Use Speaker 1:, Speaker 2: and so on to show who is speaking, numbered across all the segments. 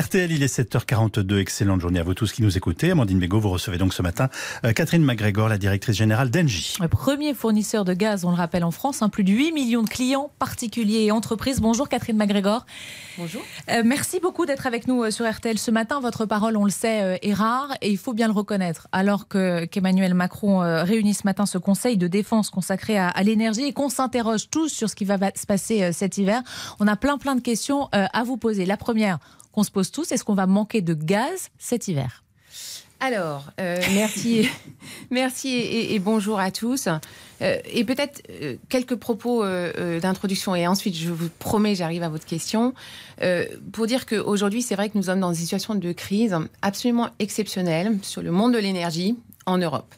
Speaker 1: RTL, il est 7h42. Excellente journée à vous tous qui nous écoutez. Amandine Bégaud, vous recevez donc ce matin euh, Catherine MacGregor, la directrice générale d'Engie.
Speaker 2: Le premier fournisseur de gaz, on le rappelle en France, hein, plus de 8 millions de clients particuliers et entreprises. Bonjour Catherine MacGregor.
Speaker 3: Bonjour.
Speaker 2: Euh, merci beaucoup d'être avec nous euh, sur RTL ce matin. Votre parole, on le sait, est rare et il faut bien le reconnaître. Alors que qu'Emmanuel Macron réunit ce matin ce conseil de défense consacré à, à l'énergie et qu'on s'interroge tous sur ce qui va se passer cet hiver, on a plein plein de questions à vous poser. La première qu'on se pose tous, est-ce qu'on va manquer de gaz cet hiver?
Speaker 3: Alors, euh, merci, merci et, bonjour à tous. Euh, et peut-être euh, quelques propos d'introduction et ensuite je vous promets, j'arrive à votre question. Pour dire qu'aujourd'hui, c'est vrai que nous sommes dans une situation de crise absolument exceptionnelle sur le monde de l'énergie en Europe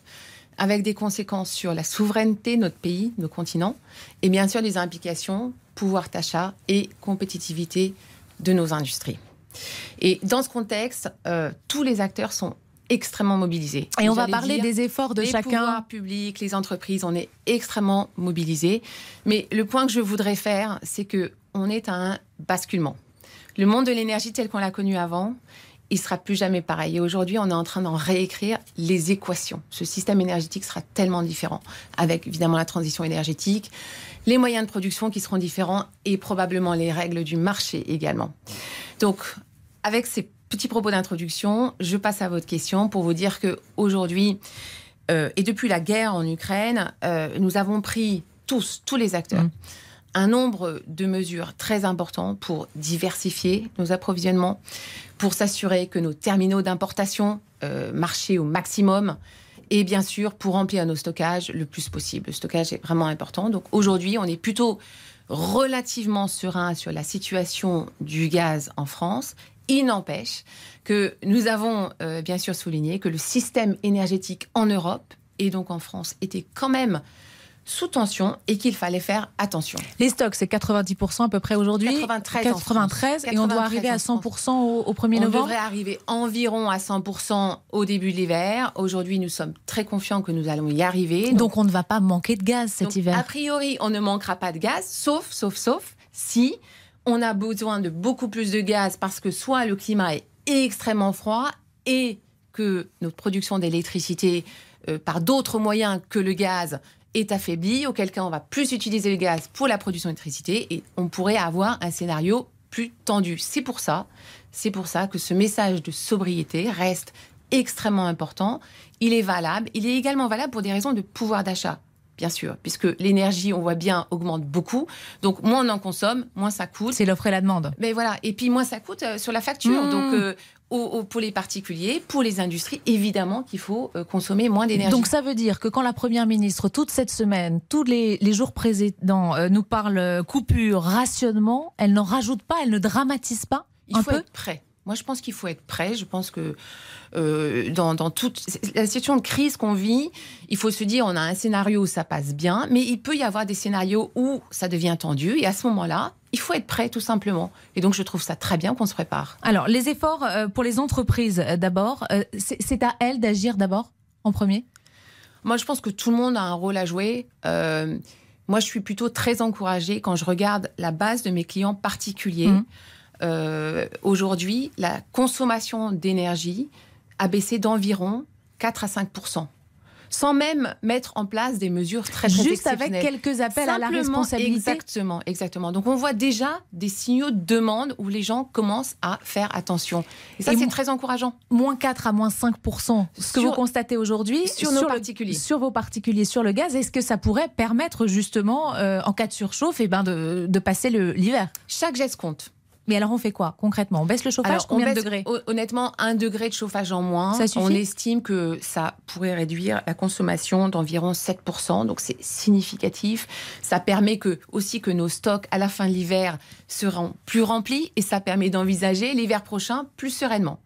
Speaker 3: avec des conséquences sur la souveraineté de notre pays, nos continents, et bien sûr des implications, pouvoir d'achat et compétitivité de nos industries. Et dans ce contexte, euh, tous les acteurs sont extrêmement mobilisés.
Speaker 2: Et on va parler des efforts de
Speaker 3: les
Speaker 2: chacun.
Speaker 3: pouvoirs publics, les entreprises, on est extrêmement mobilisés. Mais le point que je voudrais faire, c'est que on est à un basculement. Le monde de l'énergie tel qu'on l'a connu avant, il sera plus jamais pareil. Et aujourd'hui, on est en train d'en réécrire les équations. Ce système énergétique sera tellement différent, avec évidemment la transition énergétique, les moyens de production qui seront différents et probablement les règles du marché également. Donc, avec ces petits propos d'introduction, je passe à votre question pour vous dire que aujourd'hui euh, et depuis la guerre en Ukraine, euh, nous avons pris tous, tous les acteurs,
Speaker 2: Mm.
Speaker 3: un nombre de mesures très importants pour diversifier nos approvisionnements, pour s'assurer que nos terminaux d'importation euh, marchaient au maximum et bien sûr pour remplir nos stockages le plus possible. Le stockage est vraiment important. Donc aujourd'hui, on est plutôt relativement serein sur la situation du gaz en France. Il n'empêche que nous avons euh, bien sûr souligné que le système énergétique en Europe et donc en France était quand même sous tension et qu'il fallait faire attention.
Speaker 2: Les stocks, c'est 90% à peu près aujourd'hui.
Speaker 3: 93 en France.
Speaker 2: 93, et on doit
Speaker 3: 93
Speaker 2: arriver à
Speaker 3: en
Speaker 2: 100% au, au 1er
Speaker 3: On
Speaker 2: novembre.
Speaker 3: devrait arriver environ à 100% au début de l'hiver. Aujourd'hui, nous sommes très confiants que nous allons y arriver.
Speaker 2: Donc on ne va pas manquer de gaz cet
Speaker 3: Donc,
Speaker 2: hiver.
Speaker 3: A priori, on ne manquera pas de gaz, sauf, sauf, sauf si on a besoin de beaucoup plus de gaz parce que soit le climat est extrêmement froid et que notre production d'électricité euh, par d'autres moyens que le gaz est affaiblie, auquel cas on va plus utiliser le gaz pour la production d'électricité et on pourrait avoir un scénario plus tendu. C'est pour ça, c'est pour ça que ce message de sobriété reste extrêmement important. Il est valable. Il est également valable pour des raisons de pouvoir d'achat bien sûr, puisque l'énergie, on voit bien, augmente beaucoup. Donc, moins on en consomme, moins ça coûte.
Speaker 2: C'est l'offre et la demande.
Speaker 3: Mais voilà, et puis moins ça coûte euh, sur la facture.
Speaker 2: Mmh.
Speaker 3: Donc, euh, au- au- pour les particuliers, pour les industries, évidemment qu'il faut euh, consommer moins d'énergie.
Speaker 2: Donc ça veut dire que quand la Première ministre, toute cette semaine, tous les, les jours précédents, euh, nous parle coupure, rationnement, elle n'en rajoute pas, elle ne dramatise pas
Speaker 3: il
Speaker 2: un
Speaker 3: faut
Speaker 2: peu
Speaker 3: être prêt. Moi, je pense qu'il faut être prêt. Je pense que euh, dans, dans toute la situation de crise qu'on vit, il faut se dire on a un scénario où ça passe bien, mais il peut y avoir des scénarios où ça devient tendu. Et à ce moment-là, il faut être prêt, tout simplement. Et donc, je trouve ça très bien qu'on se prépare.
Speaker 2: Alors, les efforts euh, pour les entreprises euh, d'abord, c'est à elles d'agir d'abord, en premier?
Speaker 3: Moi, je pense que tout le monde a un rôle à jouer. Euh, moi, je suis plutôt très encouragée quand je regarde la base de mes clients particuliers.
Speaker 2: Mhm.
Speaker 3: Euh, Aujourd'hui, la consommation d'énergie a baissé d'environ 4 à 5% sans même mettre en place des mesures très, très
Speaker 2: Juste avec quelques appels à la responsabilité.
Speaker 3: Exactement, exactement. Donc on voit déjà des signaux de demande où les gens commencent à faire attention. Et ça, c'est très encourageant.
Speaker 2: Moins 4 à moins 5 ce que
Speaker 3: Sur-
Speaker 2: vous constatez aujourd'hui
Speaker 3: sur nos particuliers.
Speaker 2: sur vos particuliers, sur le gaz, est-ce que ça pourrait permettre justement, euh, en cas de surchauffe, eh ben de, de passer l'hiver?
Speaker 3: Chaque geste compte.
Speaker 2: Mais alors on fait quoi concrètement? On baisse le chauffage
Speaker 3: Alors, on
Speaker 2: Combien de
Speaker 3: baisse,
Speaker 2: degrés?
Speaker 3: hon- Honnêtement, un degré de chauffage en moins.
Speaker 2: Ça suffit?
Speaker 3: On estime que ça pourrait réduire la consommation d'environ 7%. Donc c'est significatif. Ça permet que, aussi que nos stocks à la fin de l'hiver seront plus remplis et ça permet d'envisager l'hiver prochain plus sereinement.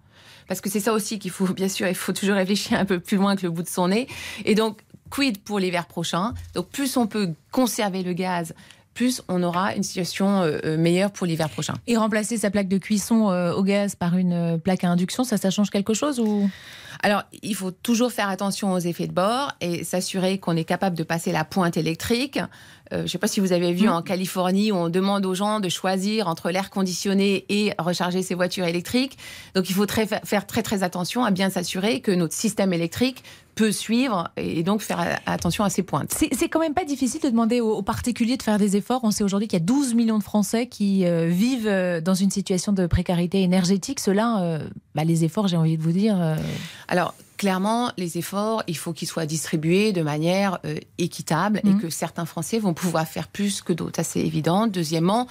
Speaker 3: Parce que c'est ça aussi qu'il faut, bien sûr, il faut toujours réfléchir un peu plus loin que le bout de son nez. Et donc, quid pour l'hiver prochain? Donc plus on peut conserver le gaz, plus on aura une situation euh, euh, meilleure pour l'hiver prochain.
Speaker 2: Et remplacer sa plaque de cuisson euh, au gaz par une plaque à induction, ça, ça change quelque chose ou?
Speaker 3: Alors, il faut toujours faire attention aux effets de bord et s'assurer qu'on est capable de passer la pointe électrique. Euh, je ne sais pas si vous avez vu mm. en Californie où on demande aux gens de choisir entre l'air conditionné et recharger ses voitures électriques. Donc il faut faire très très attention à bien s'assurer que notre système électrique peut suivre et donc faire attention à ces pointes.
Speaker 2: C'est quand même pas difficile de demander aux, particuliers de faire des efforts. On sait aujourd'hui qu'il y a 12 millions de Français qui euh, vivent euh, dans une situation de précarité énergétique. Cela, bah, les efforts, j'ai envie de vous dire.
Speaker 3: Alors, clairement, les efforts, il faut qu'ils soient distribués de manière euh, équitable et mmh. que certains Français vont pouvoir faire plus que d'autres. Ça, c'est évident. Deuxièmement,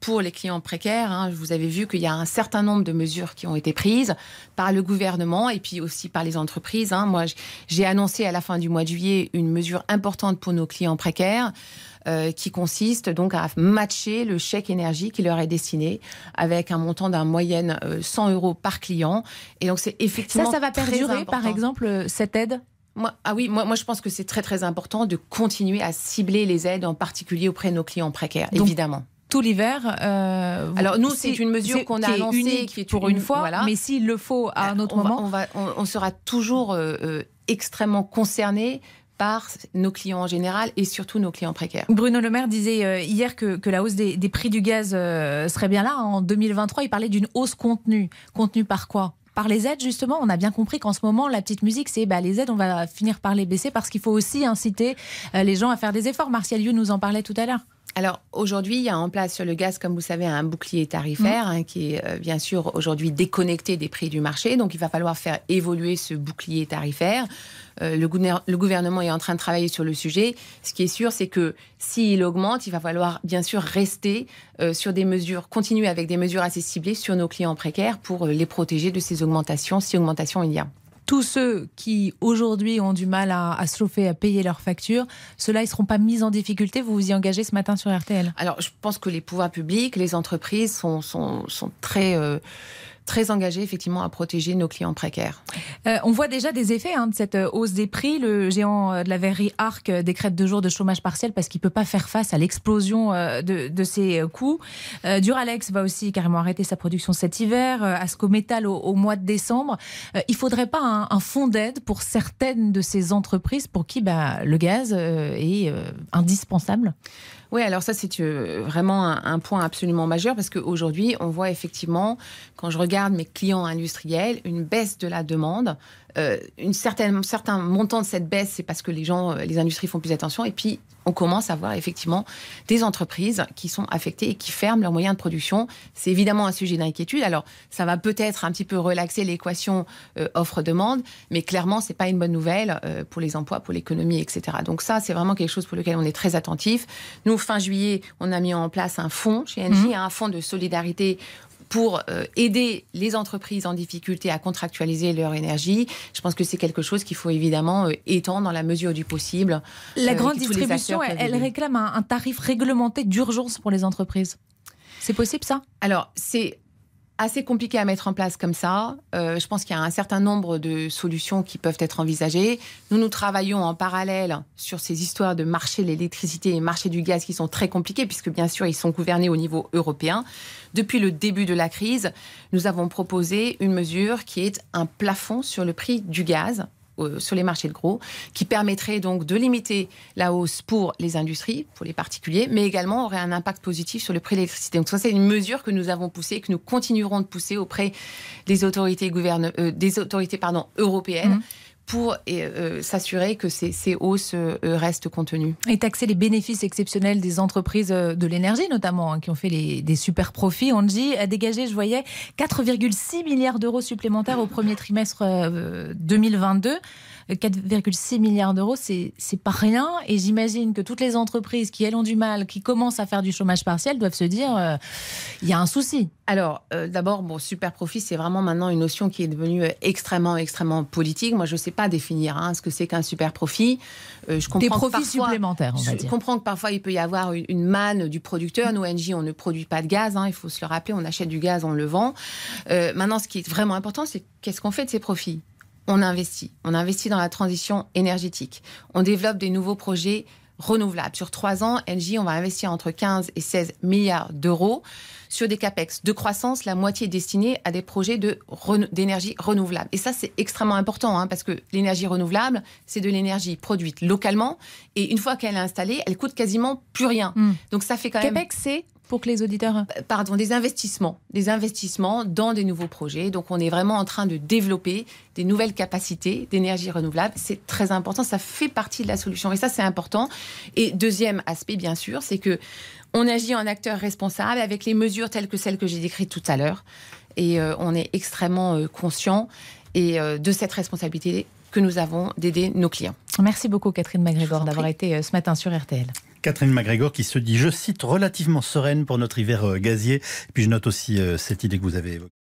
Speaker 3: pour les clients précaires, hein, vous avez vu qu'il y a un certain nombre de mesures qui ont été prises par le gouvernement et puis aussi par les entreprises. Hein. Moi, j'ai annoncé à la fin du mois de juillet une mesure importante pour nos clients précaires. Euh, qui consiste donc à matcher le chèque énergie qui leur est destiné avec un montant d'un moyenne 100 euh, euros par client.
Speaker 2: Et donc c'est effectivement ça, ça va perdurer, par exemple, euh, cette aide?
Speaker 3: Moi, ah oui, moi, moi je pense que c'est très très important de continuer à cibler les aides, en particulier auprès de nos clients précaires, évidemment
Speaker 2: tout l'hiver.
Speaker 3: Alors nous, c'est une mesure qu'on a annoncée,
Speaker 2: qui est pour une, fois. Mais s'il le faut à un autre moment,
Speaker 3: on, va, on, sera toujours extrêmement concerné par nos clients en général et surtout nos clients précaires.
Speaker 2: Bruno Le Maire disait euh, hier que, la hausse des, prix du gaz euh, serait bien là. En 2023, il parlait d'une hausse contenue. Contenue par quoi? Par les aides, justement, on a bien compris qu'en ce moment, la petite musique, c'est bah, les aides, on va finir par les baisser parce qu'il faut aussi inciter euh, les gens à faire des efforts. Martial You nous en parlait tout à l'heure.
Speaker 3: Alors aujourd'hui, il y a en place sur le gaz, comme vous savez, un bouclier tarifaire mmh. hein, qui est bien sûr aujourd'hui déconnecté des prix du marché. Donc il va falloir faire évoluer ce bouclier tarifaire. Euh, le, gouvernement est en train de travailler sur le sujet. Ce qui est sûr, c'est que s'il augmente, il va falloir bien sûr rester euh, sur des mesures, continuer avec des mesures assez ciblées sur nos clients précaires pour euh, les protéger de ces augmentations, si augmentation il y a
Speaker 2: tous ceux qui aujourd'hui ont du mal à, se chauffer, à payer leurs factures, ceux-là, ils ne seront pas mis en difficulté. Vous vous y engagez ce matin sur RTL
Speaker 3: Alors, je pense que les pouvoirs publics, les entreprises sont, sont, très très engagé effectivement à protéger nos clients précaires.
Speaker 2: Euh, on voit déjà des effets hein, de cette euh, hausse des prix. Le géant euh, de la verrerie Arc décrète deux jours de chômage partiel parce qu'il ne peut pas faire face à l'explosion de, ses coûts. Duralex va aussi carrément arrêter sa production cet hiver. Asco Metal au, mois de décembre. il ne faudrait pas un, un fonds d'aide pour certaines de ces entreprises pour qui bah, le gaz est indispensable?
Speaker 3: Oui, alors ça, c'est euh, vraiment un, point absolument majeur parce qu'aujourd'hui, on voit effectivement, quand je regarde mes clients industriels, une baisse de la demande euh, une certaine, un certain montant de cette baisse, c'est parce que les gens, euh, les industries font plus attention. Et puis, on commence à voir effectivement des entreprises qui sont affectées et qui ferment leurs moyens de production. C'est évidemment un sujet d'inquiétude. Alors, ça va peut-être un petit peu relaxer l'équation euh, offre-demande, mais clairement, c'est pas une bonne nouvelle pour les emplois, pour l'économie, etc. Donc ça, c'est vraiment quelque chose pour lequel on est très attentif. Nous, fin juillet, on a mis en place un fonds chez Engie, mmh. un fonds de solidarité pour euh, aider les entreprises en difficulté à contractualiser leur énergie. Je pense que c'est quelque chose qu'il faut évidemment euh, étendre dans la mesure du possible.
Speaker 2: La euh, grande distribution, elle, réclame un, un tarif réglementé d'urgence pour les entreprises. C'est possible ça?
Speaker 3: Alors, c'est assez compliqué à mettre en place comme ça. Euh, je pense qu'il y a un certain nombre de solutions qui peuvent être envisagées. Nous, nous travaillons en parallèle sur ces histoires de marché de l'électricité et marché du gaz qui sont très compliqués, puisque bien sûr, ils sont gouvernés au niveau européen. Depuis le début de la crise, nous avons proposé une mesure qui est un plafond sur le prix du gaz sur les marchés de gros, qui permettrait donc de limiter la hausse pour les industries, pour les particuliers, mais également aurait un impact positif sur le prix de l'électricité. Donc ça, c'est une mesure que nous avons poussée, que nous continuerons de pousser auprès des autorités, euh, européennes. Mmh pour euh, s'assurer que ces, hausses euh, restent contenues.
Speaker 2: Et taxer les bénéfices exceptionnels des entreprises euh, de l'énergie, notamment, hein, qui ont fait des super profits. Dit a dégagé, je voyais, 4,6 milliards d'euros supplémentaires au premier trimestre 2022. 4,6 milliards d'euros, c'est pas rien. Et j'imagine que toutes les entreprises qui, elles, ont du mal, qui commencent à faire du chômage partiel, doivent se dire il y a un souci.
Speaker 3: Alors, d'abord, bon, super profit, c'est vraiment maintenant une notion qui est devenue extrêmement, extrêmement politique. Moi, je ne sais pas définir hein, ce que c'est qu'un super profit.
Speaker 2: Euh, je comprends Des profits supplémentaires, on va dire.
Speaker 3: Je comprends que parfois il peut y avoir une, manne du producteur. Nous, NJ, on ne produit pas de gaz. Hein, il faut se le rappeler. On achète du gaz, on le vend. Euh, maintenant, ce qui est vraiment important, c'est qu'est-ce qu'on fait de ces profits? On investit. On investit dans la transition énergétique. On développe des nouveaux projets renouvelables. Sur trois ans, Engie, on va investir entre 15 et 16 milliards d'euros sur des capex de croissance, la moitié est destinée à des projets d'énergie renouvelable. Et ça, c'est extrêmement important, hein, parce que l'énergie renouvelable, c'est de l'énergie produite localement, et une fois qu'elle est installée, elle coûte quasiment plus rien.
Speaker 2: Hmm.
Speaker 3: Donc ça fait quand même...
Speaker 2: Capex, c'est pour que les auditeurs...
Speaker 3: Euh, pardon, des investissements. Des investissements dans des nouveaux projets. Donc on est vraiment en train de développer des nouvelles capacités d'énergie renouvelable. C'est très important, ça fait partie de la solution. Et ça, c'est important. Et deuxième aspect, bien sûr, c'est que on agit en acteur responsable avec les mesures telles que celles que j'ai décrites tout à l'heure. Et euh, on est extrêmement euh, conscient et, de cette responsabilité que nous avons d'aider nos clients.
Speaker 2: Merci beaucoup Catherine MacGregor d'avoir été ce matin sur RTL.
Speaker 1: Catherine MacGregor qui se dit, je cite, relativement sereine pour notre hiver euh, gazier. Et puis je note aussi euh, cette idée que vous avez évoquée.